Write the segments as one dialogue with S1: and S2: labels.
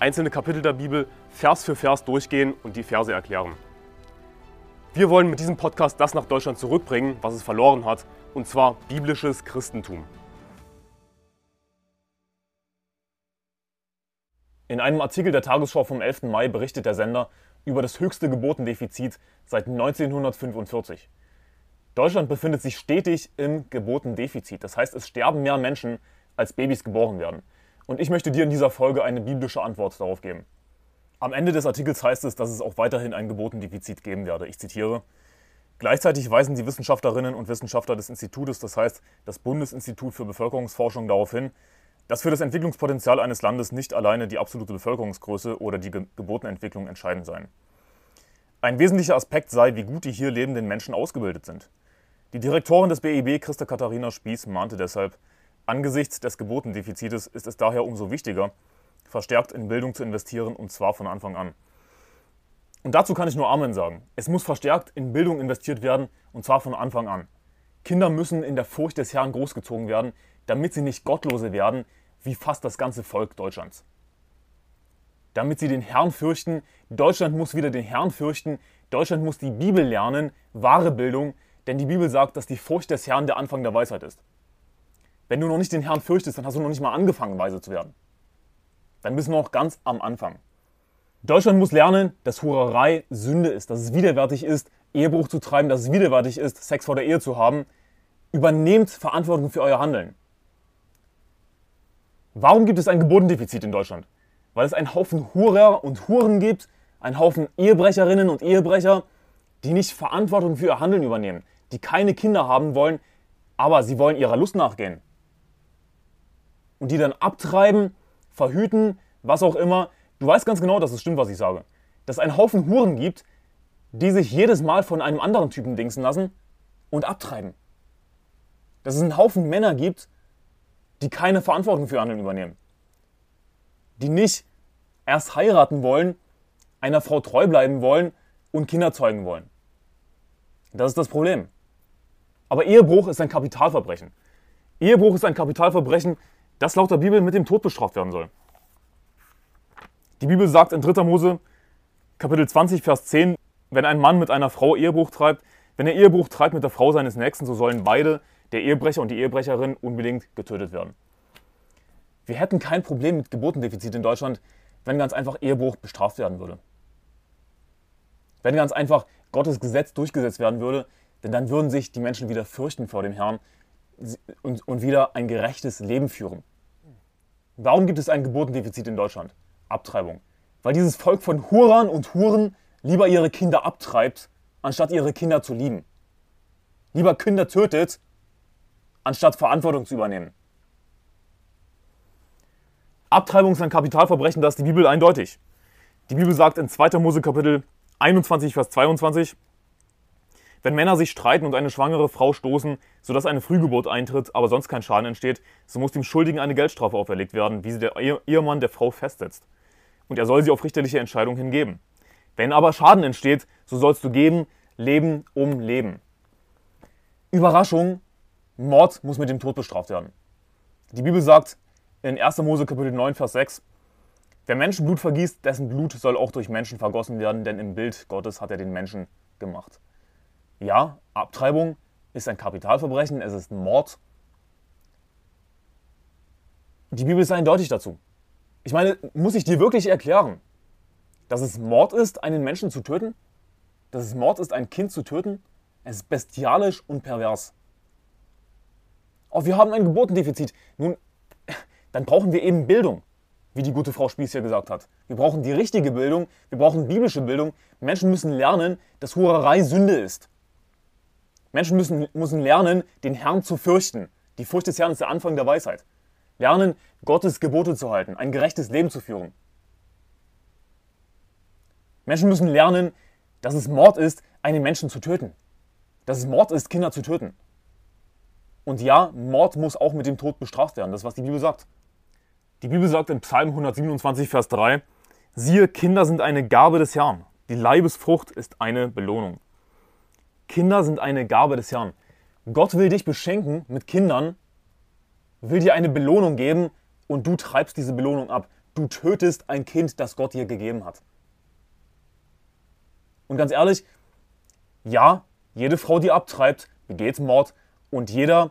S1: einzelne Kapitel der Bibel Vers für Vers durchgehen und die Verse erklären. Wir wollen mit diesem Podcast das nach Deutschland zurückbringen, was es verloren hat, und zwar biblisches Christentum. In einem Artikel der Tagesschau vom 11. Mai berichtet der Sender über das höchste Gebotendefizit seit 1945. Deutschland befindet sich stetig im Gebotendefizit. Das heißt, es sterben mehr Menschen, als Babys geboren werden. Und ich möchte dir in dieser Folge eine biblische Antwort darauf geben. Am Ende des Artikels heißt es, dass es auch weiterhin ein Gebotendefizit geben werde. Ich zitiere. Gleichzeitig weisen die Wissenschaftlerinnen und Wissenschaftler des Institutes, das heißt das Bundesinstitut für Bevölkerungsforschung, darauf hin, dass für das Entwicklungspotenzial eines Landes nicht alleine die absolute Bevölkerungsgröße oder die Ge Geburtenentwicklung entscheidend seien. Ein wesentlicher Aspekt sei, wie gut die hier lebenden Menschen ausgebildet sind. Die Direktorin des BIB, Christa Katharina Spieß, mahnte deshalb, Angesichts des Gebotendefizites ist es daher umso wichtiger, verstärkt in Bildung zu investieren und zwar von Anfang an. Und dazu kann ich nur Amen sagen. Es muss verstärkt in Bildung investiert werden und zwar von Anfang an. Kinder müssen in der Furcht des Herrn großgezogen werden, damit sie nicht Gottlose werden, wie fast das ganze Volk Deutschlands. Damit sie den Herrn fürchten, Deutschland muss wieder den Herrn fürchten, Deutschland muss die Bibel lernen, wahre Bildung, denn die Bibel sagt, dass die Furcht des Herrn der Anfang der Weisheit ist. Wenn du noch nicht den Herrn fürchtest, dann hast du noch nicht mal angefangen, weise zu werden. Dann bist du noch ganz am Anfang. Deutschland muss lernen, dass Hurerei Sünde ist, dass es widerwärtig ist, Ehebruch zu treiben, dass es widerwärtig ist, Sex vor der Ehe zu haben. Übernehmt Verantwortung für euer Handeln. Warum gibt es ein Gebotendefizit in Deutschland? Weil es einen Haufen Hurer und Huren gibt, einen Haufen Ehebrecherinnen und Ehebrecher, die nicht Verantwortung für ihr Handeln übernehmen, die keine Kinder haben wollen, aber sie wollen ihrer Lust nachgehen und die dann abtreiben, verhüten, was auch immer. Du weißt ganz genau, dass es stimmt, was ich sage. Dass es einen Haufen Huren gibt, die sich jedes Mal von einem anderen Typen dingsen lassen und abtreiben. Dass es einen Haufen Männer gibt, die keine Verantwortung für Handeln übernehmen. Die nicht erst heiraten wollen, einer Frau treu bleiben wollen und Kinder zeugen wollen. Das ist das Problem. Aber Ehebruch ist ein Kapitalverbrechen. Ehebruch ist ein Kapitalverbrechen, das laut der Bibel mit dem Tod bestraft werden soll. Die Bibel sagt in 3. Mose Kapitel 20, Vers 10, wenn ein Mann mit einer Frau Ehebruch treibt, wenn er Ehebruch treibt mit der Frau seines Nächsten, so sollen beide, der Ehebrecher und die Ehebrecherin, unbedingt getötet werden. Wir hätten kein Problem mit Geburtendefizit in Deutschland, wenn ganz einfach Ehebruch bestraft werden würde. Wenn ganz einfach Gottes Gesetz durchgesetzt werden würde, denn dann würden sich die Menschen wieder fürchten vor dem Herrn und, und wieder ein gerechtes Leben führen. Warum gibt es ein Geburtendefizit in Deutschland? Abtreibung. Weil dieses Volk von Hurern und Huren lieber ihre Kinder abtreibt, anstatt ihre Kinder zu lieben. Lieber Kinder tötet, anstatt Verantwortung zu übernehmen. Abtreibung ist ein Kapitalverbrechen, das ist die Bibel eindeutig. Die Bibel sagt in 2. Mose Kapitel 21, Vers 22, wenn Männer sich streiten und eine schwangere Frau stoßen, sodass eine Frühgeburt eintritt, aber sonst kein Schaden entsteht, so muss dem Schuldigen eine Geldstrafe auferlegt werden, wie sie der Ehemann der Frau festsetzt. Und er soll sie auf richterliche Entscheidung hingeben. Wenn aber Schaden entsteht, so sollst du geben, Leben um Leben. Überraschung, Mord muss mit dem Tod bestraft werden. Die Bibel sagt in 1. Mose Kapitel 9, Vers 6, Wer Menschenblut vergießt, dessen Blut soll auch durch Menschen vergossen werden, denn im Bild Gottes hat er den Menschen gemacht. Ja, Abtreibung ist ein Kapitalverbrechen, es ist ein Mord. Die Bibel ist eindeutig dazu. Ich meine, muss ich dir wirklich erklären, dass es Mord ist, einen Menschen zu töten? Dass es Mord ist, ein Kind zu töten? Es ist bestialisch und pervers. Oh, wir haben ein Geburtendefizit. Nun, dann brauchen wir eben Bildung, wie die gute Frau Spieß hier gesagt hat. Wir brauchen die richtige Bildung, wir brauchen biblische Bildung. Menschen müssen lernen, dass Hurerei Sünde ist. Menschen müssen, müssen lernen, den Herrn zu fürchten. Die Furcht des Herrn ist der Anfang der Weisheit. Lernen, Gottes Gebote zu halten, ein gerechtes Leben zu führen. Menschen müssen lernen, dass es Mord ist, einen Menschen zu töten. Dass es Mord ist, Kinder zu töten. Und ja, Mord muss auch mit dem Tod bestraft werden. Das ist, was die Bibel sagt. Die Bibel sagt in Psalm 127, Vers 3, siehe, Kinder sind eine Gabe des Herrn. Die Leibesfrucht ist eine Belohnung. Kinder sind eine Gabe des Herrn. Gott will dich beschenken mit Kindern, will dir eine Belohnung geben und du treibst diese Belohnung ab. Du tötest ein Kind, das Gott dir gegeben hat. Und ganz ehrlich, ja, jede Frau, die abtreibt, begeht Mord und jeder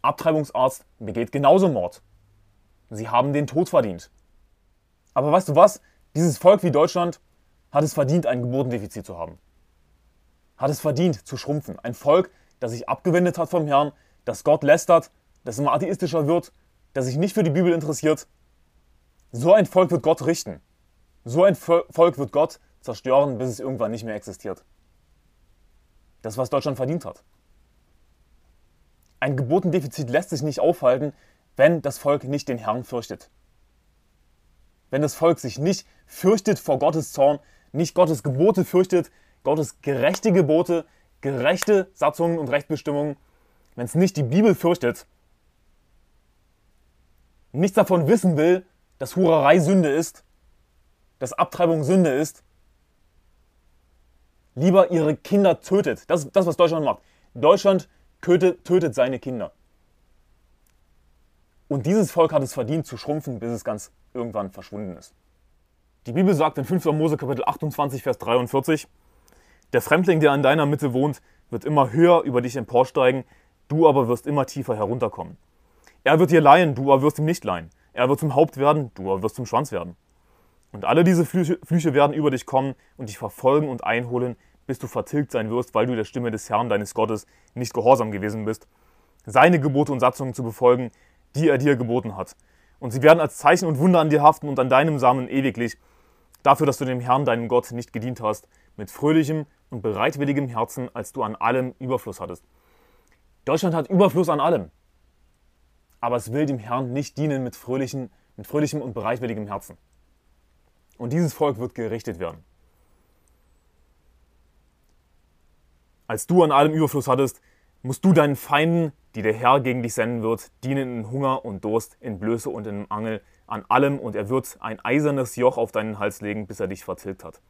S1: Abtreibungsarzt begeht genauso Mord. Sie haben den Tod verdient. Aber weißt du was? Dieses Volk wie Deutschland hat es verdient, ein Geburtendefizit zu haben. Hat es verdient, zu schrumpfen. Ein Volk, das sich abgewendet hat vom Herrn, das Gott lästert, das immer atheistischer wird, das sich nicht für die Bibel interessiert. So ein Volk wird Gott richten. So ein Volk wird Gott zerstören, bis es irgendwann nicht mehr existiert. Das, was Deutschland verdient hat. Ein Geburtendefizit lässt sich nicht aufhalten, wenn das Volk nicht den Herrn fürchtet. Wenn das Volk sich nicht fürchtet vor Gottes Zorn, nicht Gottes Gebote fürchtet, Gottes gerechte Gebote, gerechte Satzungen und Rechtsbestimmungen, wenn es nicht die Bibel fürchtet, nichts davon wissen will, dass Hurerei Sünde ist, dass Abtreibung Sünde ist, lieber ihre Kinder tötet. Das ist das, was Deutschland macht. Deutschland tötet, tötet seine Kinder. Und dieses Volk hat es verdient zu schrumpfen, bis es ganz irgendwann verschwunden ist. Die Bibel sagt in 5. Mose Kapitel 28, Vers 43, Der Fremdling, der an deiner Mitte wohnt, wird immer höher über dich emporsteigen, du aber wirst immer tiefer herunterkommen. Er wird dir leihen, du aber wirst ihm nicht leihen. Er wird zum Haupt werden, du aber wirst zum Schwanz werden. Und alle diese Flüche, Flüche werden über dich kommen und dich verfolgen und einholen, bis du vertilgt sein wirst, weil du der Stimme des Herrn deines Gottes nicht gehorsam gewesen bist, seine Gebote und Satzungen zu befolgen, die er dir geboten hat. Und sie werden als Zeichen und Wunder an dir haften und an deinem Samen ewiglich, dafür, dass du dem Herrn, deinem Gott, nicht gedient hast, mit fröhlichem und bereitwilligem Herzen, als du an allem Überfluss hattest. Deutschland hat Überfluss an allem aber es will dem Herrn nicht dienen mit, fröhlichen, mit fröhlichem und bereitwilligem Herzen. Und dieses Volk wird gerichtet werden. Als du an allem Überfluss hattest, musst du deinen Feinden, die der Herr gegen dich senden wird, dienen in Hunger und Durst, in Blöße und in Angel, an allem, und er wird ein eisernes Joch auf deinen Hals legen, bis er dich vertilgt hat.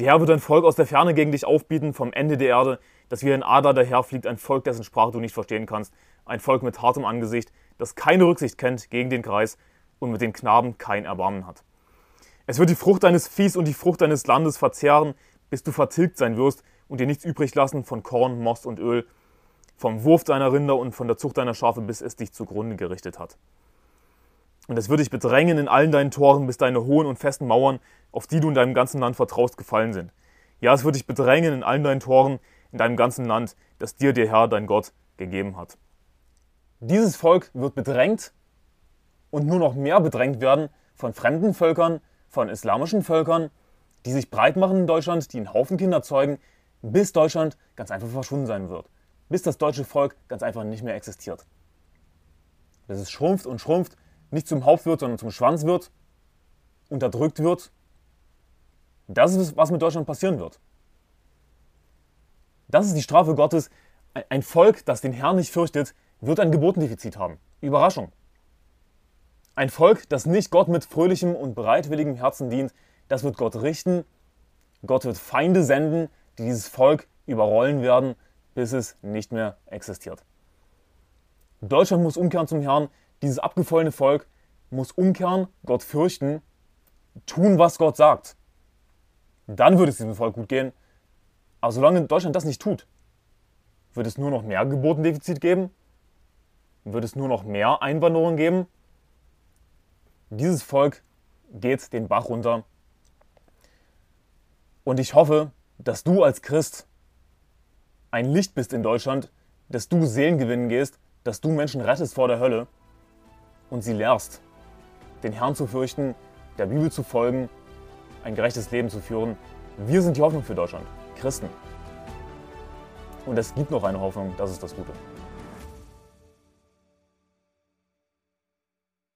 S1: Der Herr wird ein Volk aus der Ferne gegen dich aufbieten, vom Ende der Erde, das wie ein Ader daherfliegt, ein Volk, dessen Sprache du nicht verstehen kannst, ein Volk mit hartem Angesicht, das keine Rücksicht kennt gegen den Kreis und mit den Knaben kein Erbarmen hat. Es wird die Frucht deines Viehs und die Frucht deines Landes verzehren, bis du vertilgt sein wirst und dir nichts übrig lassen von Korn, Most und Öl, vom Wurf deiner Rinder und von der Zucht deiner Schafe, bis es dich zugrunde gerichtet hat. Und es wird dich bedrängen in allen deinen Toren, bis deine hohen und festen Mauern, auf die du in deinem ganzen Land vertraust, gefallen sind. Ja, es wird dich bedrängen in allen deinen Toren, in deinem ganzen Land, das dir der Herr, dein Gott, gegeben hat. Dieses Volk wird bedrängt und nur noch mehr bedrängt werden von fremden Völkern, von islamischen Völkern, die sich breit machen in Deutschland, die einen Haufen Kinder zeugen, bis Deutschland ganz einfach verschwunden sein wird. Bis das deutsche Volk ganz einfach nicht mehr existiert. Bis es schrumpft und schrumpft, nicht zum Haupt wird, sondern zum Schwanz wird, unterdrückt wird. Das ist, was mit Deutschland passieren wird. Das ist die Strafe Gottes. Ein Volk, das den Herrn nicht fürchtet, wird ein Gebotendefizit haben. Überraschung. Ein Volk, das nicht Gott mit fröhlichem und bereitwilligem Herzen dient, das wird Gott richten. Gott wird Feinde senden, die dieses Volk überrollen werden, bis es nicht mehr existiert. Deutschland muss umkehren zum Herrn. Dieses abgefallene Volk muss umkehren, Gott fürchten, tun, was Gott sagt. Dann würde es diesem Volk gut gehen. Aber solange Deutschland das nicht tut, wird es nur noch mehr Gebotendefizit geben wird es nur noch mehr Einwanderung geben. Dieses Volk geht den Bach runter. Und ich hoffe, dass du als Christ ein Licht bist in Deutschland, dass du Seelen gewinnen gehst, dass du Menschen rettest vor der Hölle und sie lehrst, den Herrn zu fürchten, der Bibel zu folgen, ein gerechtes Leben zu führen. Wir sind die Hoffnung für Deutschland, Christen. Und es gibt noch eine Hoffnung, das ist das Gute.